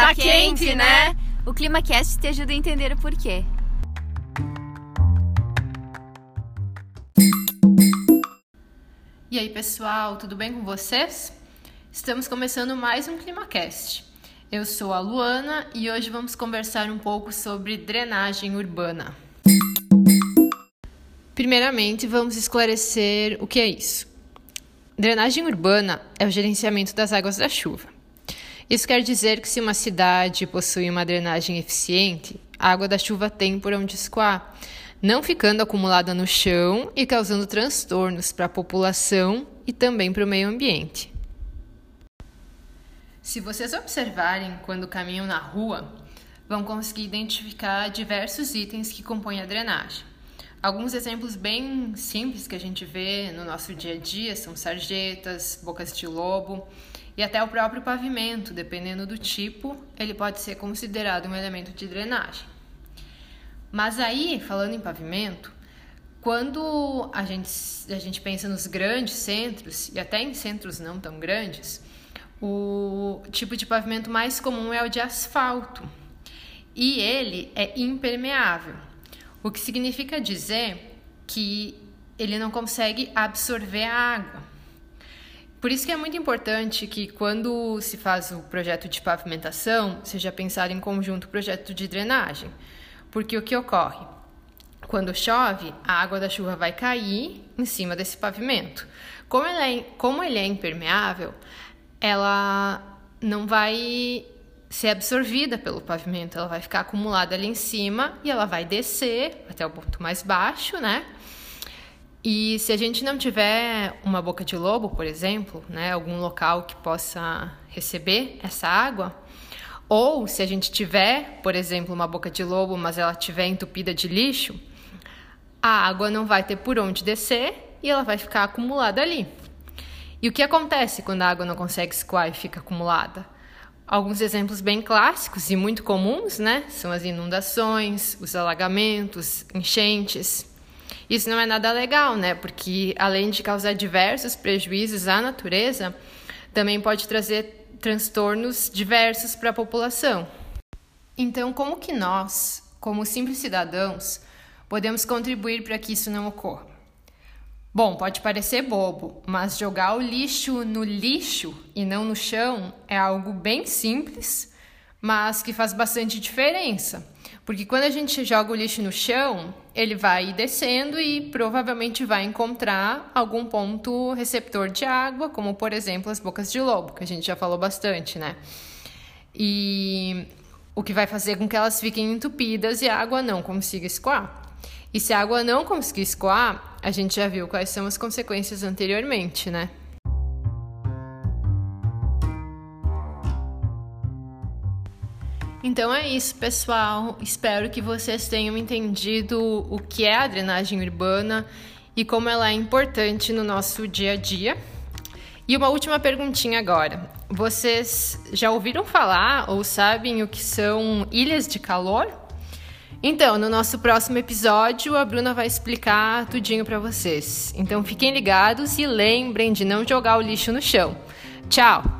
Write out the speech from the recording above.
Tá quente, né? O ClimaCast te ajuda a entender o porquê. E aí, pessoal, tudo bem com vocês? Estamos começando mais um ClimaCast. Eu sou a Luana e hoje vamos conversar um pouco sobre drenagem urbana. Primeiramente, vamos esclarecer o que é isso. Drenagem urbana é o gerenciamento das águas da chuva. Isso quer dizer que se uma cidade possui uma drenagem eficiente, a água da chuva tem por onde escoar, não ficando acumulada no chão e causando transtornos para a população e também para o meio ambiente. Se vocês observarem quando caminham na rua, vão conseguir identificar diversos itens que compõem a drenagem. Alguns exemplos bem simples que a gente vê no nosso dia a dia são sarjetas, bocas de lobo e até o próprio pavimento, dependendo do tipo, ele pode ser considerado um elemento de drenagem. Mas aí, falando em pavimento, quando a gente, a gente pensa nos grandes centros, e até em centros não tão grandes, o tipo de pavimento mais comum é o de asfalto. E ele é impermeável, o que significa dizer que ele não consegue absorver a água. Por isso que é muito importante que quando se faz o projeto de pavimentação, seja pensado em conjunto o projeto de drenagem. Porque o que ocorre? Quando chove, a água da chuva vai cair em cima desse pavimento. Como ele é, como ele é impermeável, ela não vai ser absorvida pelo pavimento, ela vai ficar acumulada ali em cima e ela vai descer até o ponto mais baixo, né? E se a gente não tiver uma boca de lobo, por exemplo, né, algum local que possa receber essa água, ou se a gente tiver, por exemplo, uma boca de lobo, mas ela estiver entupida de lixo, a água não vai ter por onde descer e ela vai ficar acumulada ali. E o que acontece quando a água não consegue escoar e fica acumulada? Alguns exemplos bem clássicos e muito comuns, né? São as inundações, os alagamentos, enchentes. Isso não é nada legal, né? Porque além de causar diversos prejuízos à natureza, também pode trazer transtornos diversos para a população. Então, como que nós, como simples cidadãos, podemos contribuir para que isso não ocorra? Bom, pode parecer bobo, mas jogar o lixo no lixo e não no chão é algo bem simples, mas que faz bastante diferença. Porque quando a gente joga o lixo no chão, ele vai descendo e provavelmente vai encontrar algum ponto receptor de água, como por exemplo as bocas de lobo, que a gente já falou bastante, né? E o que vai fazer com que elas fiquem entupidas e a água não consiga escoar. E se a água não conseguir escoar, a gente já viu quais são as consequências anteriormente, né? Então é isso, pessoal. Espero que vocês tenham entendido o que é a drenagem urbana e como ela é importante no nosso dia a dia. E uma última perguntinha agora. Vocês já ouviram falar ou sabem o que são ilhas de calor? Então, no nosso próximo episódio, a Bruna vai explicar tudinho para vocês. Então, fiquem ligados e lembrem de não jogar o lixo no chão. Tchau!